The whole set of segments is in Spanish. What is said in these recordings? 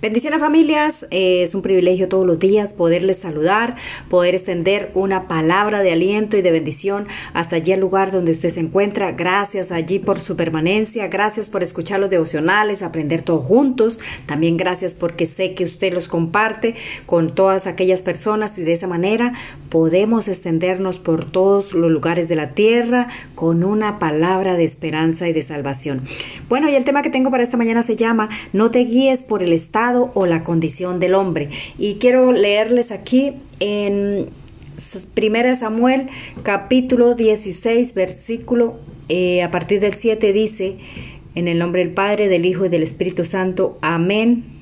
Bendiciones familias, es un privilegio todos los días poderles saludar, poder extender una palabra de aliento y de bendición hasta allí al lugar donde usted se encuentra. Gracias allí por su permanencia, gracias por escuchar los devocionales, aprender todos juntos. También gracias porque sé que usted los comparte con todas aquellas personas y de esa manera podemos extendernos por todos los lugares de la tierra con una palabra de esperanza y de salvación. Bueno, y el tema que tengo para esta mañana se llama No te guíes por el estado o la condición del hombre. Y quiero leerles aquí en 1 Samuel capítulo 16 versículo eh, a partir del 7 dice, en el nombre del Padre, del Hijo y del Espíritu Santo, amén.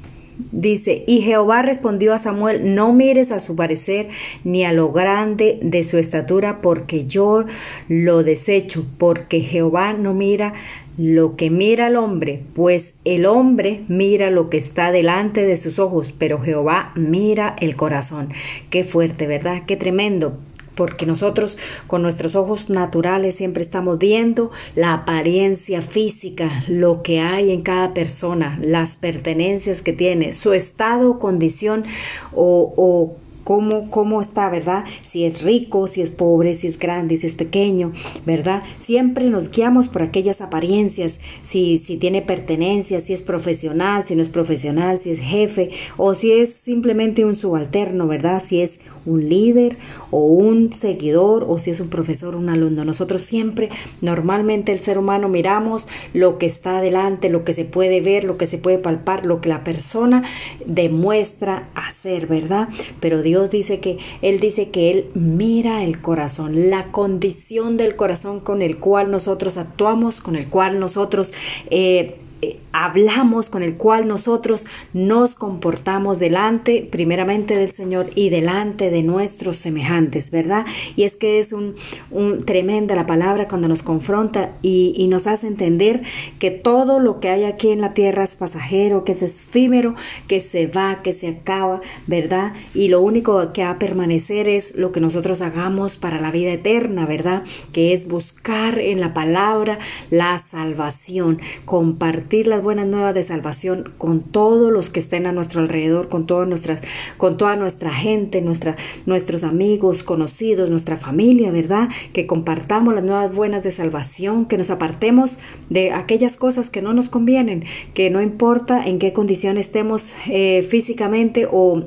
Dice, y Jehová respondió a Samuel, no mires a su parecer ni a lo grande de su estatura, porque yo lo desecho, porque Jehová no mira lo que mira el hombre, pues el hombre mira lo que está delante de sus ojos, pero Jehová mira el corazón. Qué fuerte, ¿verdad? Qué tremendo porque nosotros con nuestros ojos naturales siempre estamos viendo la apariencia física, lo que hay en cada persona, las pertenencias que tiene, su estado, condición o, o cómo, cómo está, ¿verdad? Si es rico, si es pobre, si es grande, si es pequeño, ¿verdad? Siempre nos guiamos por aquellas apariencias, si, si tiene pertenencia, si es profesional, si no es profesional, si es jefe o si es simplemente un subalterno, ¿verdad? Si es un líder o un seguidor o si es un profesor un alumno. Nosotros siempre, normalmente el ser humano miramos lo que está adelante, lo que se puede ver, lo que se puede palpar, lo que la persona demuestra hacer, ¿verdad? Pero Dios dice que Él dice que Él mira el corazón, la condición del corazón con el cual nosotros actuamos, con el cual nosotros eh, eh, hablamos, con el cual nosotros nos comportamos delante, primeramente del Señor y delante de nuestros semejantes, ¿verdad? Y es que es un, un tremenda la palabra cuando nos confronta y, y, nos hace entender que todo lo que hay aquí en la tierra es pasajero, que es efímero, que se va, que se acaba, ¿verdad? Y lo único que va a permanecer es lo que nosotros hagamos para la vida eterna, ¿verdad? Que es buscar en la palabra la salvación, compartir las buenas nuevas de salvación con todos los que estén a nuestro alrededor, con, todas nuestras, con toda nuestra gente, nuestra, nuestros amigos, conocidos, nuestra familia, ¿verdad? Que compartamos las nuevas buenas de salvación, que nos apartemos de aquellas cosas que no nos convienen, que no importa en qué condición estemos eh, físicamente o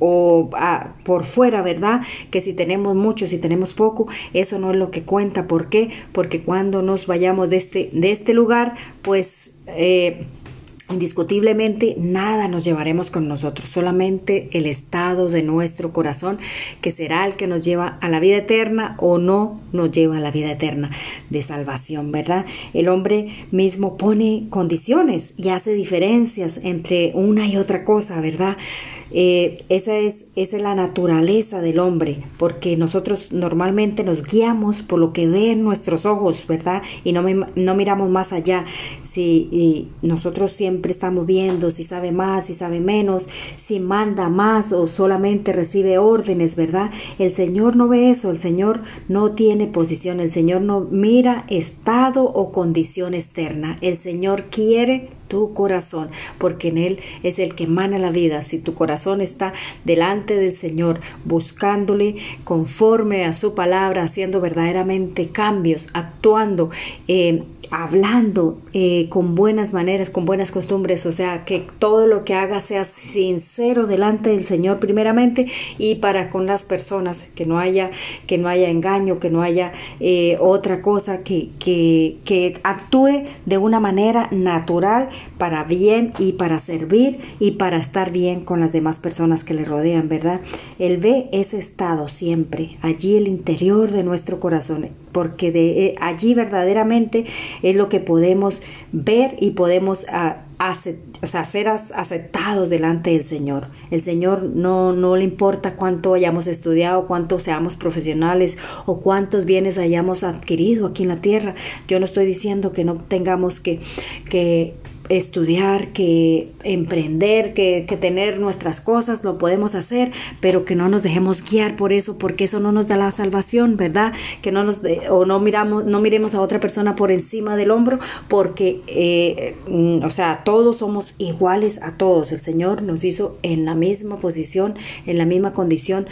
o ah, por fuera, ¿verdad? Que si tenemos mucho, si tenemos poco, eso no es lo que cuenta. ¿Por qué? Porque cuando nos vayamos de este, de este lugar, pues eh, Indiscutiblemente nada nos llevaremos con nosotros, solamente el estado de nuestro corazón que será el que nos lleva a la vida eterna o no nos lleva a la vida eterna de salvación, ¿verdad? El hombre mismo pone condiciones y hace diferencias entre una y otra cosa, ¿verdad? Eh, esa, es, esa es la naturaleza del hombre, porque nosotros normalmente nos guiamos por lo que ven nuestros ojos, ¿verdad? Y no, no miramos más allá. Si nosotros siempre estamos viendo si sabe más, si sabe menos, si manda más o solamente recibe órdenes, ¿verdad? El Señor no ve eso, el Señor no tiene posición, el Señor no mira estado o condición externa. El Señor quiere tu corazón, porque en Él es el que emana la vida. Si tu corazón está delante del Señor, buscándole conforme a su palabra, haciendo verdaderamente cambios, actuando, eh, hablando eh, con buenas maneras, con buenas costumbres, o sea, que todo lo que haga sea sincero delante del Señor primeramente y para con las personas, que no haya, que no haya engaño, que no haya eh, otra cosa, que, que, actúe de una manera natural para bien y para servir y para estar bien con las demás personas que le rodean, ¿verdad? Él ve ese estado siempre, allí el interior de nuestro corazón, porque eh, allí verdaderamente es lo que podemos ver y podemos ah, sea, ser aceptados delante del Señor. El Señor no, no le importa cuánto hayamos estudiado, cuánto seamos profesionales o cuántos bienes hayamos adquirido aquí en la tierra. Yo no estoy diciendo que no tengamos que, que estudiar, que emprender, que, que, tener nuestras cosas, lo podemos hacer, pero que no nos dejemos guiar por eso, porque eso no nos da la salvación, ¿verdad? Que no nos o no miramos, no miremos a otra persona por encima del hombro, porque, eh, mm, o sea, todos somos iguales a todos. El Señor nos hizo en la misma posición, en la misma condición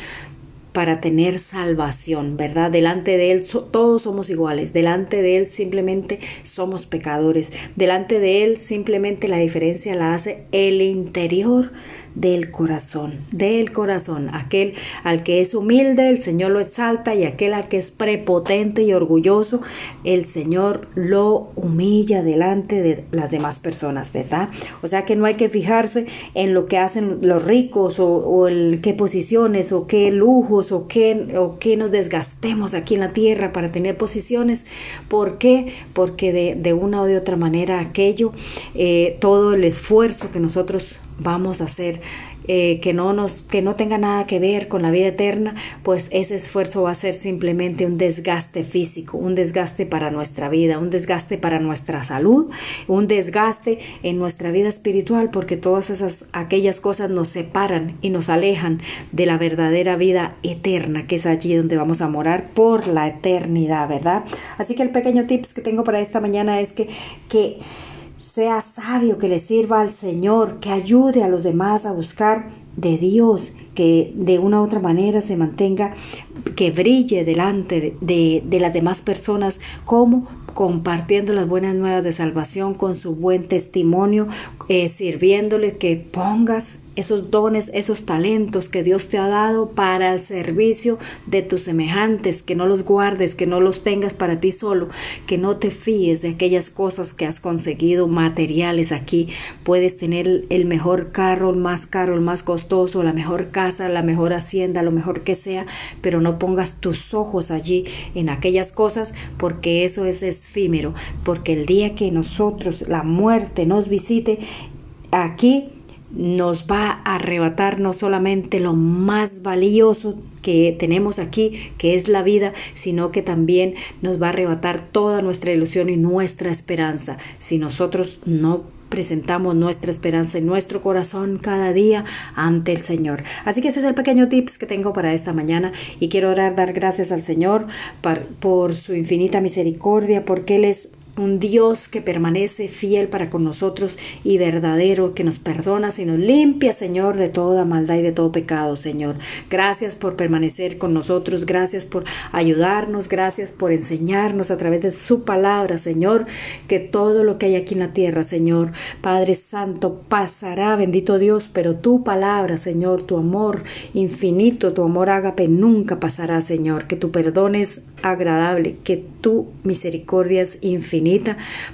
para tener salvación, ¿verdad? Delante de Él todos somos iguales, delante de Él simplemente somos pecadores, delante de Él simplemente la diferencia la hace el interior del corazón, del corazón. Aquel al que es humilde, el Señor lo exalta y aquel al que es prepotente y orgulloso, el Señor lo humilla delante de las demás personas, ¿verdad? O sea que no hay que fijarse en lo que hacen los ricos o, en qué posiciones o qué lujos o qué, o qué nos desgastemos aquí en la tierra para tener posiciones. ¿Por qué? Porque de, una o de otra manera aquello, eh, todo el esfuerzo que nosotros vamos a hacer eh, que no nos que no tenga nada que ver con la vida eterna pues ese esfuerzo va a ser simplemente un desgaste físico un desgaste para nuestra vida un desgaste para nuestra salud un desgaste en nuestra vida espiritual porque todas esas aquellas cosas nos separan y nos alejan de la verdadera vida eterna que es allí donde vamos a morar por la eternidad verdad así que el pequeño tips que tengo para esta mañana es que que sea sabio, que le sirva al Señor, que ayude a los demás a buscar de Dios, que de una u otra manera se mantenga, que brille delante de, de, las demás personas, como compartiendo las buenas nuevas de salvación con su buen testimonio, eh, sirviéndole, que pongas esos dones, esos talentos que Dios te ha dado para el servicio de tus semejantes, que no los guardes, que no los tengas para ti solo, que no te fíes de aquellas cosas que has conseguido materiales aquí. Puedes tener el mejor carro, el más caro, el más costoso, la mejor casa, la mejor hacienda, lo mejor que sea, pero no pongas tus ojos allí en aquellas cosas porque eso es efímero, porque el día que nosotros la muerte nos visite, aquí nos va a arrebatar no solamente lo más valioso que tenemos aquí, que es la vida, sino que también nos va a arrebatar toda nuestra ilusión y nuestra esperanza. Si nosotros no presentamos nuestra esperanza en nuestro corazón cada día ante el Señor. Así que ese es el pequeño tips que tengo para esta mañana y quiero orar, dar gracias al Señor por, por su infinita misericordia, porque Él es un Dios que permanece fiel para con nosotros y verdadero, que nos perdona y nos limpia, Señor, de toda maldad y de todo pecado, Señor. Gracias por permanecer con nosotros, gracias por ayudarnos, gracias por enseñarnos a través de su palabra, Señor, que todo lo que hay aquí en la tierra, Señor, Padre Santo, pasará, bendito Dios, pero tu palabra, Señor, tu amor infinito, tu amor ágape nunca pasará, Señor, que tu perdón es agradable, que tu misericordia es infinita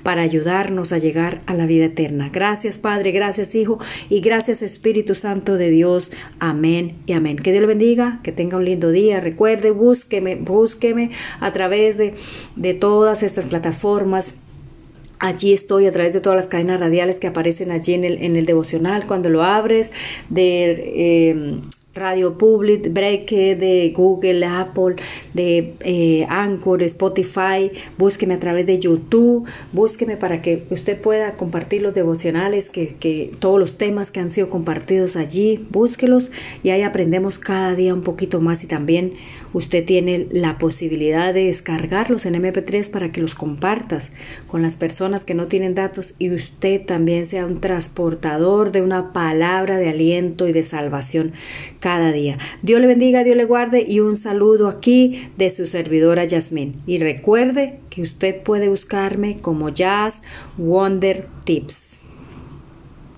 para ayudarnos a llegar a la vida eterna. Gracias Padre, gracias Hijo y gracias Espíritu Santo de Dios. Amén y amén. Que Dios lo bendiga, que tenga un lindo día. Recuerde, búsqueme, búsqueme a través de, de todas estas plataformas. Allí estoy a través de todas las cadenas radiales que aparecen allí en el, en el devocional. Cuando lo abres, de eh, Radio Public, Break de Google, Apple, de eh, Anchor, Spotify, búsqueme a través de YouTube, búsqueme para que usted pueda compartir los devocionales, que, que todos los temas que han sido compartidos allí, búsquelos y ahí aprendemos cada día un poquito más y también Usted tiene la posibilidad de descargarlos en MP3 para que los compartas con las personas que no tienen datos y usted también sea un transportador de una palabra de aliento y de salvación cada día. Dios le bendiga, Dios le guarde y un saludo aquí de su servidora Yasmín. Y recuerde que usted puede buscarme como Jazz Wonder Tips.